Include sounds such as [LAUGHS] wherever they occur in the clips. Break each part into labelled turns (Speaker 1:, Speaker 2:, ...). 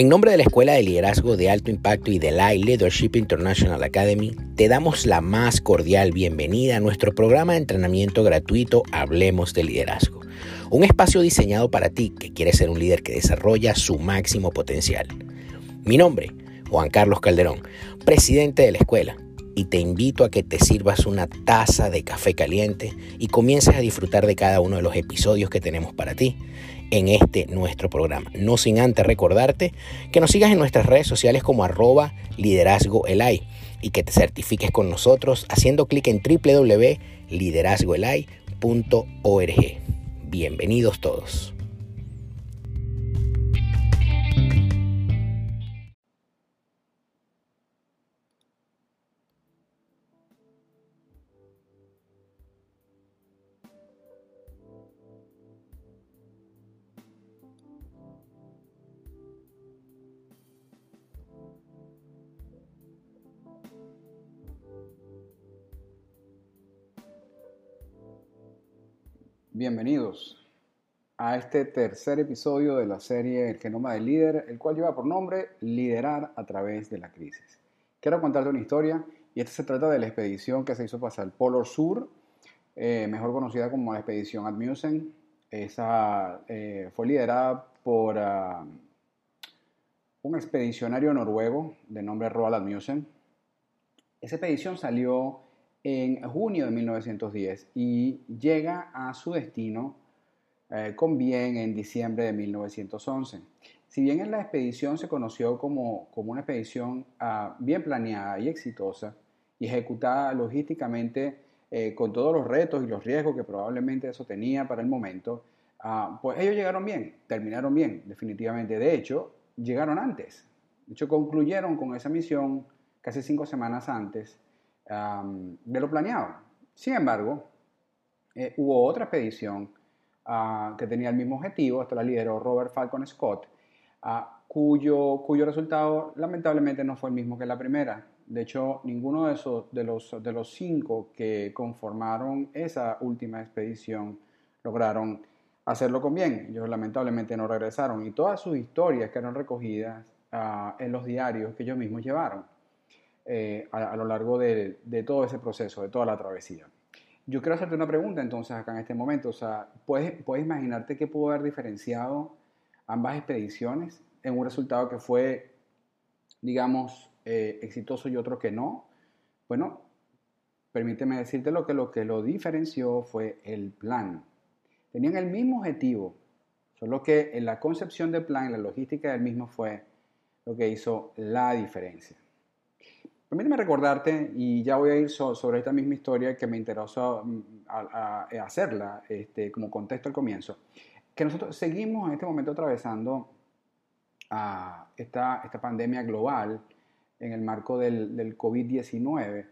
Speaker 1: En nombre de la Escuela de Liderazgo de Alto Impacto y de la Leadership International Academy, te damos la más cordial bienvenida a nuestro programa de entrenamiento gratuito Hablemos de Liderazgo, un espacio diseñado para ti que quieres ser un líder que desarrolla su máximo potencial. Mi nombre, Juan Carlos Calderón, presidente de la escuela, y te invito a que te sirvas una taza de café caliente y comiences a disfrutar de cada uno de los episodios que tenemos para ti en este nuestro programa. No sin antes recordarte que nos sigas en nuestras redes sociales como arroba liderazgo y que te certifiques con nosotros haciendo clic en www.liderazgoelay.org. Bienvenidos todos.
Speaker 2: Bienvenidos a este tercer episodio de la serie El genoma del líder, el cual lleva por nombre Liderar a través de la crisis. Quiero contarte una historia y esta se trata de la expedición que se hizo pasar el Polo Sur, eh, mejor conocida como la expedición Admusen. Esa eh, fue liderada por uh, un expedicionario noruego de nombre Roald Admusen. Esa expedición salió en junio de 1910 y llega a su destino eh, con bien en diciembre de 1911. Si bien en la expedición se conoció como, como una expedición uh, bien planeada y exitosa y ejecutada logísticamente eh, con todos los retos y los riesgos que probablemente eso tenía para el momento, uh, pues ellos llegaron bien, terminaron bien, definitivamente. De hecho, llegaron antes. De hecho, concluyeron con esa misión casi cinco semanas antes de lo planeado. Sin embargo, eh, hubo otra expedición ah, que tenía el mismo objetivo, esta la lideró Robert Falcon Scott, ah, cuyo, cuyo resultado lamentablemente no fue el mismo que la primera. De hecho, ninguno de, esos, de, los, de los cinco que conformaron esa última expedición lograron hacerlo con bien. Ellos lamentablemente no regresaron y todas sus historias quedaron recogidas ah, en los diarios que ellos mismos llevaron. Eh, a, lo largo de, todo ese proceso, de toda la travesía. Yo quiero hacerte una pregunta entonces acá en este momento. O sea, ¿puedes, puedes imaginarte qué pudo haber diferenciado ambas expediciones en un resultado que fue, digamos, eh, exitoso y otro que no? Bueno, permíteme decirte lo que lo que lo diferenció fue el plan. Tenían el mismo objetivo, solo que en la concepción del plan, en la logística del mismo fue lo que hizo la diferencia. Permíteme recordarte, y ya voy a ir sobre esta misma historia que me interesó mm, a, hacerla este, como contexto al comienzo, que nosotros seguimos en este momento atravesando esta, esta pandemia global en el marco del, del COVID-19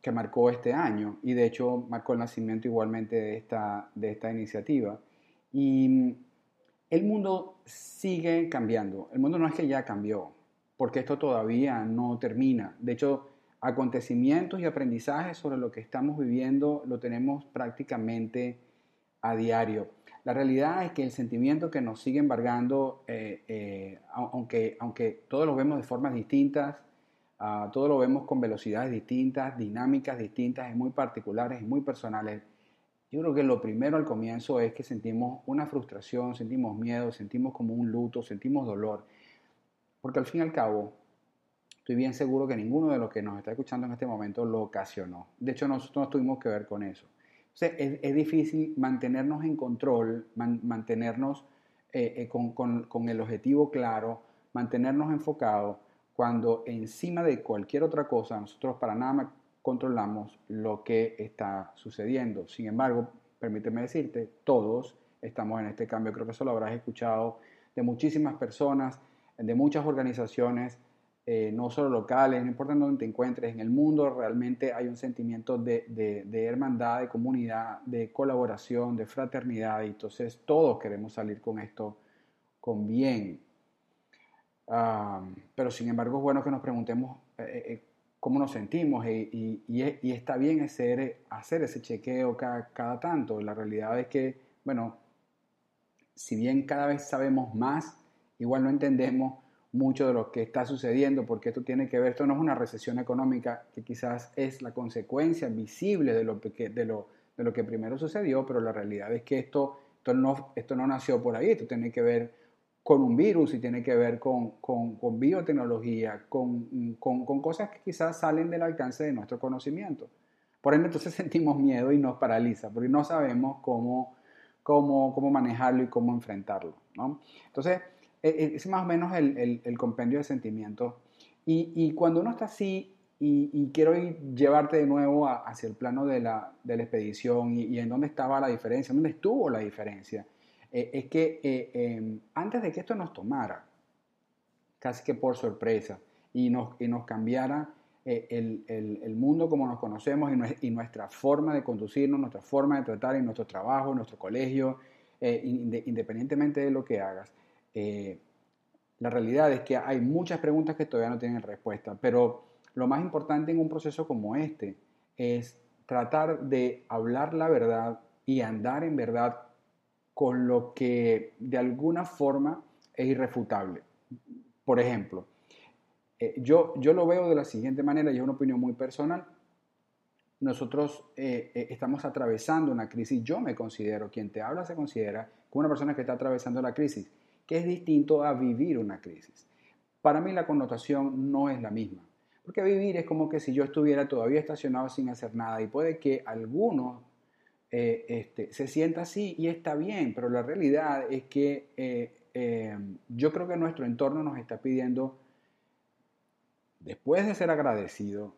Speaker 2: que marcó este año y de hecho marcó el nacimiento igualmente de esta, de esta iniciativa. Y mm, el mundo sigue cambiando. El mundo no es que ya cambió, porque esto todavía no termina. De hecho, acontecimientos y aprendizajes sobre lo que estamos viviendo lo tenemos prácticamente a diario. La realidad es que el sentimiento que nos sigue embargando, eh, eh, aunque, aunque todos lo vemos de formas distintas, uh, todos lo vemos con velocidades distintas, dinámicas distintas y muy particulares y muy personales, yo creo que lo primero al comienzo es que sentimos una frustración, sentimos miedo, sentimos como un luto, sentimos dolor. Porque al fin y al cabo, estoy bien seguro que ninguno de los que nos está escuchando en este momento lo ocasionó. De hecho, nosotros no tuvimos que ver con eso. es, difícil mantenernos en control, mantenernos eh, eh, con, el objetivo claro, mantenernos enfocados cuando encima de cualquier otra cosa nosotros para nada controlamos lo que está sucediendo. Sin embargo, permíteme decirte, todos estamos en este cambio. Creo que eso lo habrás escuchado de muchísimas personas de muchas organizaciones, eh, no solo locales, no importa dónde te encuentres, en el mundo realmente hay un sentimiento de, de, hermandad, de comunidad, de colaboración, de fraternidad, y entonces todos queremos salir con esto con bien. pero sin embargo es bueno que nos preguntemos eh, eh, cómo nos sentimos y, y, está bien hacer, hacer ese chequeo cada, cada tanto. La realidad es que, bueno, si bien cada vez sabemos más, igual no entendemos mucho de lo que está sucediendo, porque esto tiene que ver, esto no es una recesión económica, que quizás es la consecuencia visible de lo, que, de lo, de lo que primero sucedió, pero la realidad es que esto, esto, no, esto no nació por ahí, esto tiene que ver con un virus y tiene que ver con, con, con biotecnología, con, con, cosas que quizás salen del alcance de nuestro conocimiento. Por ende, entonces [LAUGHS] sentimos miedo y nos paraliza, porque no sabemos cómo, cómo, cómo manejarlo y cómo enfrentarlo. ¿no? Entonces, es más o menos el, el, compendio de sentimientos. Y, y, cuando uno está así, y, y quiero llevarte de nuevo hacia el plano de la, de la expedición y, en dónde estaba la diferencia, dónde estuvo la diferencia, eh, es que eh, em, antes de que esto nos tomara, casi que por sorpresa, y nos, nos cambiara eh, el, el, el, mundo como nos conocemos y, nuestra forma de conducirnos, nuestra forma de tratar en nuestro trabajo, nuestro colegio, independientemente de lo que hagas, eh, la realidad es que hay muchas preguntas que todavía no tienen respuesta, pero lo más importante en un proceso como este es tratar de hablar la verdad y andar en verdad con lo que de alguna forma es irrefutable. Por ejemplo, eh, yo, yo lo veo de la siguiente manera, y es una opinión muy personal. Nosotros eh, estamos atravesando una crisis, yo me considero, quien te habla se considera como una persona que está atravesando la crisis que es distinto a vivir una crisis. Para mí la connotación no es la misma, porque vivir es como que si yo estuviera todavía estacionado sin hacer nada y puede que alguno eh, este, se sienta así y está bien, pero la realidad es que eh, eh, yo creo que nuestro entorno nos está pidiendo, después de ser agradecido,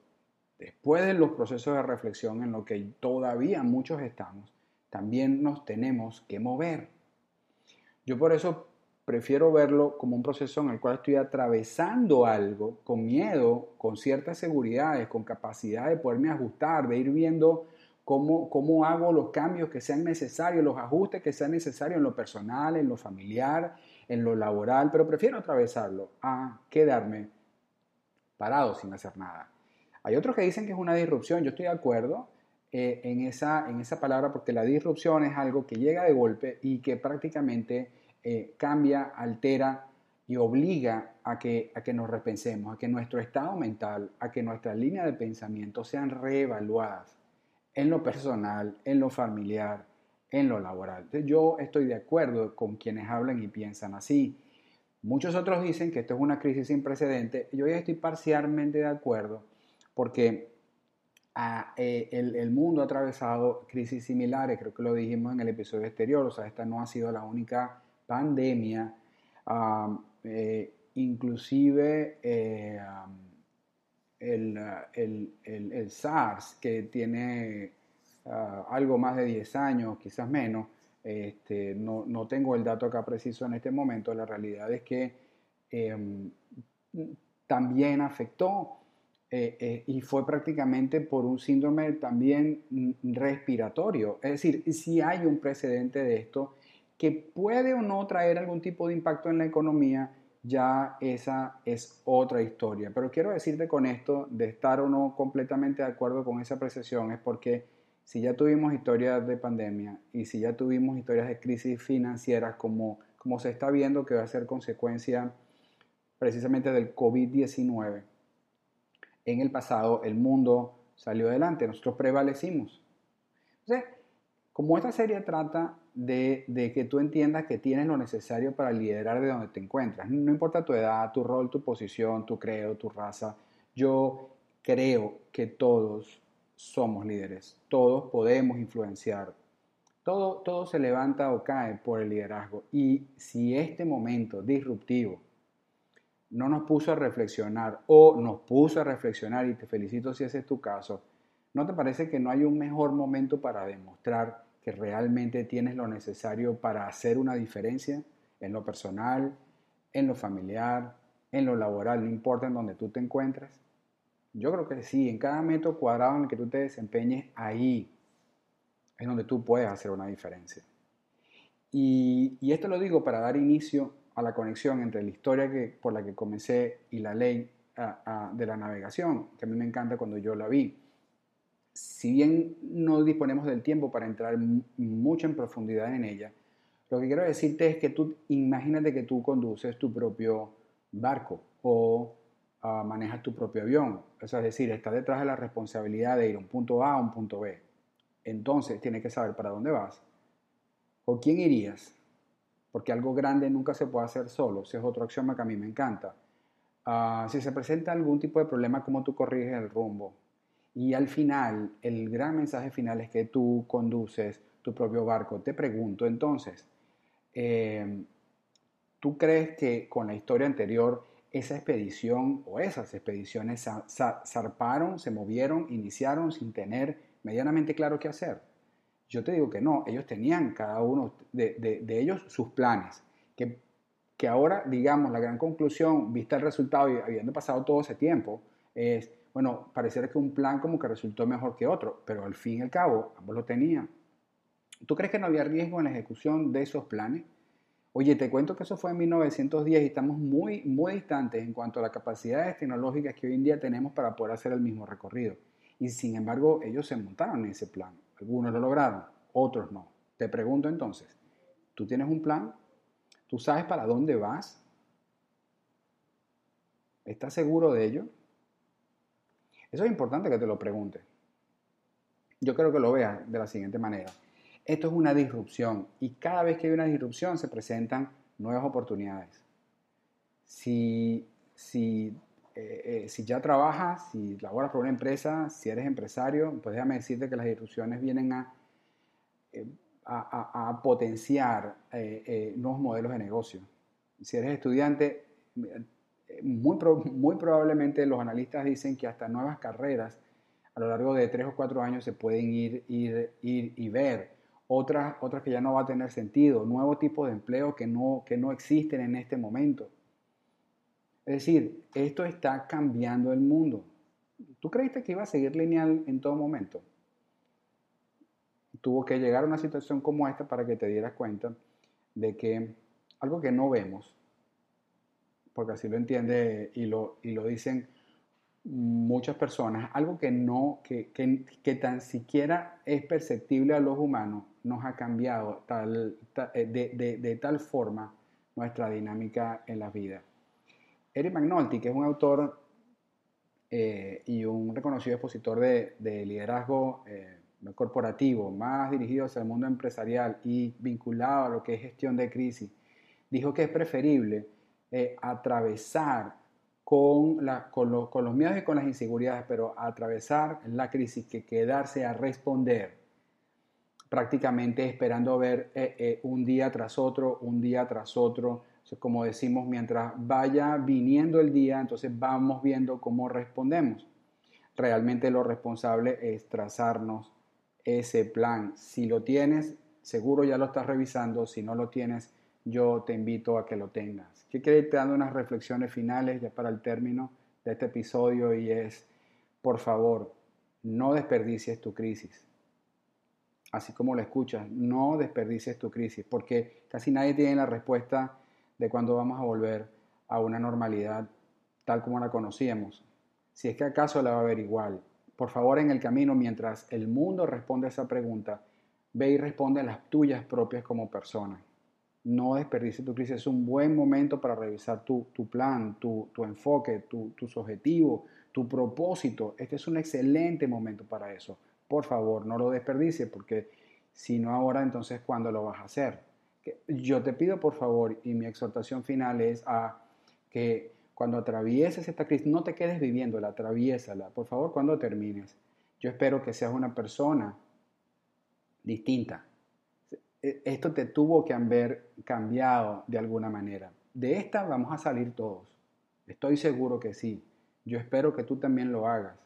Speaker 2: después de los procesos de reflexión en lo que todavía muchos estamos, también nos tenemos que mover. Yo por eso prefiero verlo como un proceso en el cual estoy atravesando algo con miedo, con ciertas seguridades, con capacidad de poderme ajustar, de ir viendo cómo, cómo hago los cambios que sean necesarios, los ajustes que sean necesarios en lo personal, en lo familiar, en lo laboral, pero prefiero atravesarlo a quedarme parado sin hacer nada. Hay otros que dicen que es una disrupción, yo estoy de acuerdo eh, en, esa, en esa palabra porque la disrupción es algo que llega de golpe y que prácticamente eh, cambia, altera y obliga a que, a que nos repensemos, a que nuestro estado mental, a que nuestras líneas de pensamiento sean reevaluadas en lo personal, en lo familiar, en lo laboral. yo estoy de acuerdo con quienes hablan y piensan así. Muchos otros dicen que esto es una crisis sin precedente. Yo ya estoy parcialmente de acuerdo porque ah, eh, el, mundo ha atravesado crisis similares, creo que lo dijimos en el episodio exterior, o sea, esta no ha sido la única pandemia, eh, inclusive eh, el, SARS, que tiene ah, algo más de 10 años, quizás menos, este, no, no, tengo el dato acá preciso en este momento, la realidad es que em, también afectó eh, y fue prácticamente por un síndrome también respiratorio. Es decir, si hay un precedente de esto que puede o no traer algún tipo de impacto en la economía, ya esa es otra historia. Pero quiero decirte con esto, de estar o no completamente de acuerdo con esa apreciación, es porque si ya tuvimos historias de pandemia y si ya tuvimos historias de crisis financieras como, como se está viendo que va a ser consecuencia precisamente del COVID-19, en el pasado el mundo salió adelante, nosotros prevalecimos. Entonces, como esta serie trata de, que tú entiendas que tienes lo necesario para liderar de donde te encuentras. No importa tu edad, tu rol, tu posición, tu credo, tu raza. Yo creo que todos somos líderes, todos podemos influenciar. Todo, todo se levanta o cae por el liderazgo. Y si este momento disruptivo no nos puso a reflexionar o nos puso a reflexionar, y te felicito si ese es tu caso, ¿no te parece que no hay un mejor momento para demostrar que realmente tienes lo necesario para hacer una diferencia en lo personal, en lo familiar, en lo laboral, no importa en donde tú te encuentres? Yo creo que sí, en cada metro cuadrado en el que tú te desempeñes, ahí es donde tú puedes hacer una diferencia. Y, esto lo digo para dar inicio a la conexión entre la historia que, por la que comencé y la ley de la navegación, que a mí me encanta cuando yo la vi si bien no disponemos del tiempo para entrar mucho en profundidad en ella, Lo que quiero decirte es que tú, imagínate que tú conduces tu propio barco o uh, manejas tu propio avión. O es decir, estás detrás de la responsabilidad de ir a un punto A a un punto B. Entonces, tienes que saber para dónde vas. ¿Con quién irías? Porque algo grande nunca se puede hacer solo. Esa es otra acción que a mí me encanta. Uh, si se presenta algún tipo de problema, ¿cómo tú corriges el rumbo? Y al final, el gran mensaje final es que tú conduces tu propio barco. Te pregunto entonces, eh, ¿tú crees que con la historia anterior esa expedición o esas expediciones zarparon, se movieron, iniciaron sin tener medianamente claro qué hacer? Yo te digo que no, ellos tenían cada uno de, ellos sus planes, que, que ahora, digamos, la gran conclusión, vista el resultado y habiendo pasado todo ese tiempo, es, bueno, pareciera que un plan como que resultó mejor que otro, pero al fin y al cabo ambos lo tenían. ¿Tú crees que no había riesgo en la ejecución de esos planes? Oye, te cuento que eso fue en 1910 y estamos muy, muy distantes en cuanto a las capacidades tecnológicas que hoy en día tenemos para poder hacer el mismo recorrido. Y sin embargo, ellos se montaron en ese plan. Algunos lo lograron, otros no. Te pregunto entonces, ¿tú tienes un plan? ¿Tú sabes para dónde vas? ¿Estás seguro de ello? Eso es importante que te lo pregunte. Yo creo que lo veas de la siguiente manera. Esto es una disrupción y cada vez que hay una disrupción se presentan nuevas oportunidades. Si, si, eh, eh, si ya trabajas, si laboras por una empresa, si eres empresario, pues déjame decirte que las disrupciones vienen a, eh, a, a, potenciar nuevos modelos de negocio. Si eres estudiante, muy, muy probablemente los analistas dicen que hasta nuevas carreras a lo largo de tres o cuatro años se pueden ir, ir, ir y ver otras, otras que ya no va a tener sentido, nuevos tipos de empleo que no, que no existen en este momento. Es decir, esto está cambiando el mundo. ¿Tú creíste que iba a seguir lineal en todo momento? Tuvo que llegar a una situación como esta para que te dieras cuenta de que algo que no vemos, porque así lo entiende y lo, y lo dicen muchas personas, algo que no, que, que, tan siquiera es perceptible a los humanos, nos ha cambiado tal, eh, de, de, tal forma nuestra dinámica en la vida. Eric McNulty, que es un autor eh, y un reconocido expositor de, liderazgo eh, corporativo, más dirigido hacia el mundo empresarial y vinculado a lo que es gestión de crisis, dijo que es preferible atravesar con, con, los miedos y con las inseguridades, pero atravesar la crisis que quedarse a responder prácticamente esperando ver eh, eh, un día tras otro, un día tras otro. como decimos, mientras vaya viniendo el día, entonces vamos viendo cómo respondemos. Realmente lo responsable es trazarnos ese plan. Si lo tienes, seguro ya lo estás revisando. Si no lo tienes, yo te invito a que lo tengas. ¿Qué quiero te dando unas reflexiones finales ya para el término de este episodio y es, por favor, no desperdicies tu crisis así como lo escuchas, no desperdicies tu crisis, porque casi nadie tiene la respuesta de cuándo vamos a volver a una normalidad tal como la conocíamos. Si es que acaso la va a ver igual, por favor en el camino, mientras el mundo responde a esa pregunta, ve y responde a las tuyas propias como persona. No desperdicies tu crisis, es un buen momento para revisar tu, plan, tu, enfoque, tus objetivos, tu propósito. Este es un excelente momento para eso por favor, no lo desperdicie porque si no ahora, entonces ¿cuándo lo vas a hacer? Yo te pido por favor y mi exhortación final es a que cuando atravieses esta crisis, no te quedes viviéndola, atraviésala. Por favor, cuando termines. Yo espero que seas una persona distinta. E, esto te tuvo que haber cambiado de alguna manera. De esta vamos a salir todos. Estoy seguro que sí. Yo espero que tú también lo hagas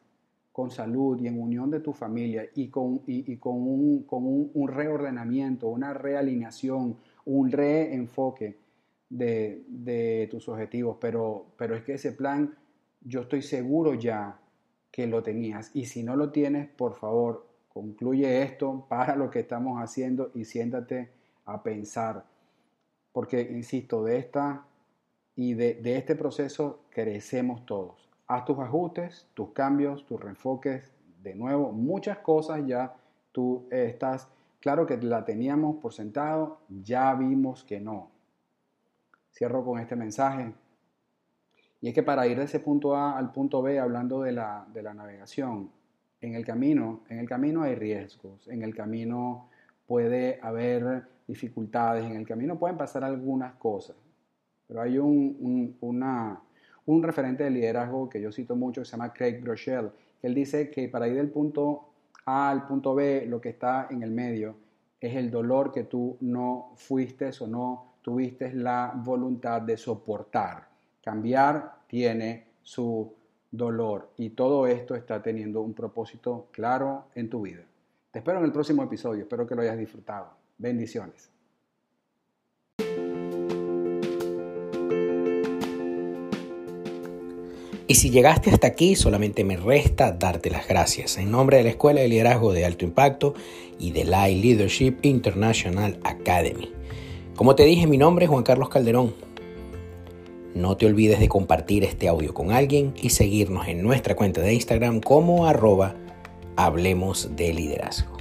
Speaker 2: con salud y en unión de tu familia y con, y, con, un, con un, reordenamiento, una realineación, un reenfoque de, de, tus objetivos. Pero, pero es que ese plan yo estoy seguro ya que lo tenías. Y si no lo tienes, por favor, concluye esto, para lo que estamos haciendo y siéntate a pensar. Porque, insisto, de esta y de, de este proceso crecemos todos haz tus ajustes, tus cambios, tus reenfoques, de nuevo, muchas cosas ya tú estás claro que la teníamos por sentado, ya vimos que no. Cierro con este mensaje. Y es que para ir de ese punto A al punto B, hablando de la, de la navegación, en el camino, en el camino hay riesgos, en el camino puede haber dificultades, en el camino pueden pasar algunas cosas, pero hay un, una, un referente de liderazgo que yo cito mucho que se llama Craig Groeschel, él dice que para ir del punto A al punto B, lo que está en el medio es el dolor que tú no fuiste o no tuviste la voluntad de soportar. Cambiar tiene su dolor y todo esto está teniendo un propósito claro en tu vida. Te espero en el próximo episodio, espero que lo hayas disfrutado. Bendiciones.
Speaker 1: Y si llegaste hasta aquí, solamente me resta darte las gracias en nombre de la Escuela de Liderazgo de Alto Impacto y de la Leadership International Academy. Como te dije, mi nombre es Juan Carlos Calderón. No te olvides de compartir este audio con alguien y seguirnos en nuestra cuenta de Instagram como arroba Hablemos de Liderazgo.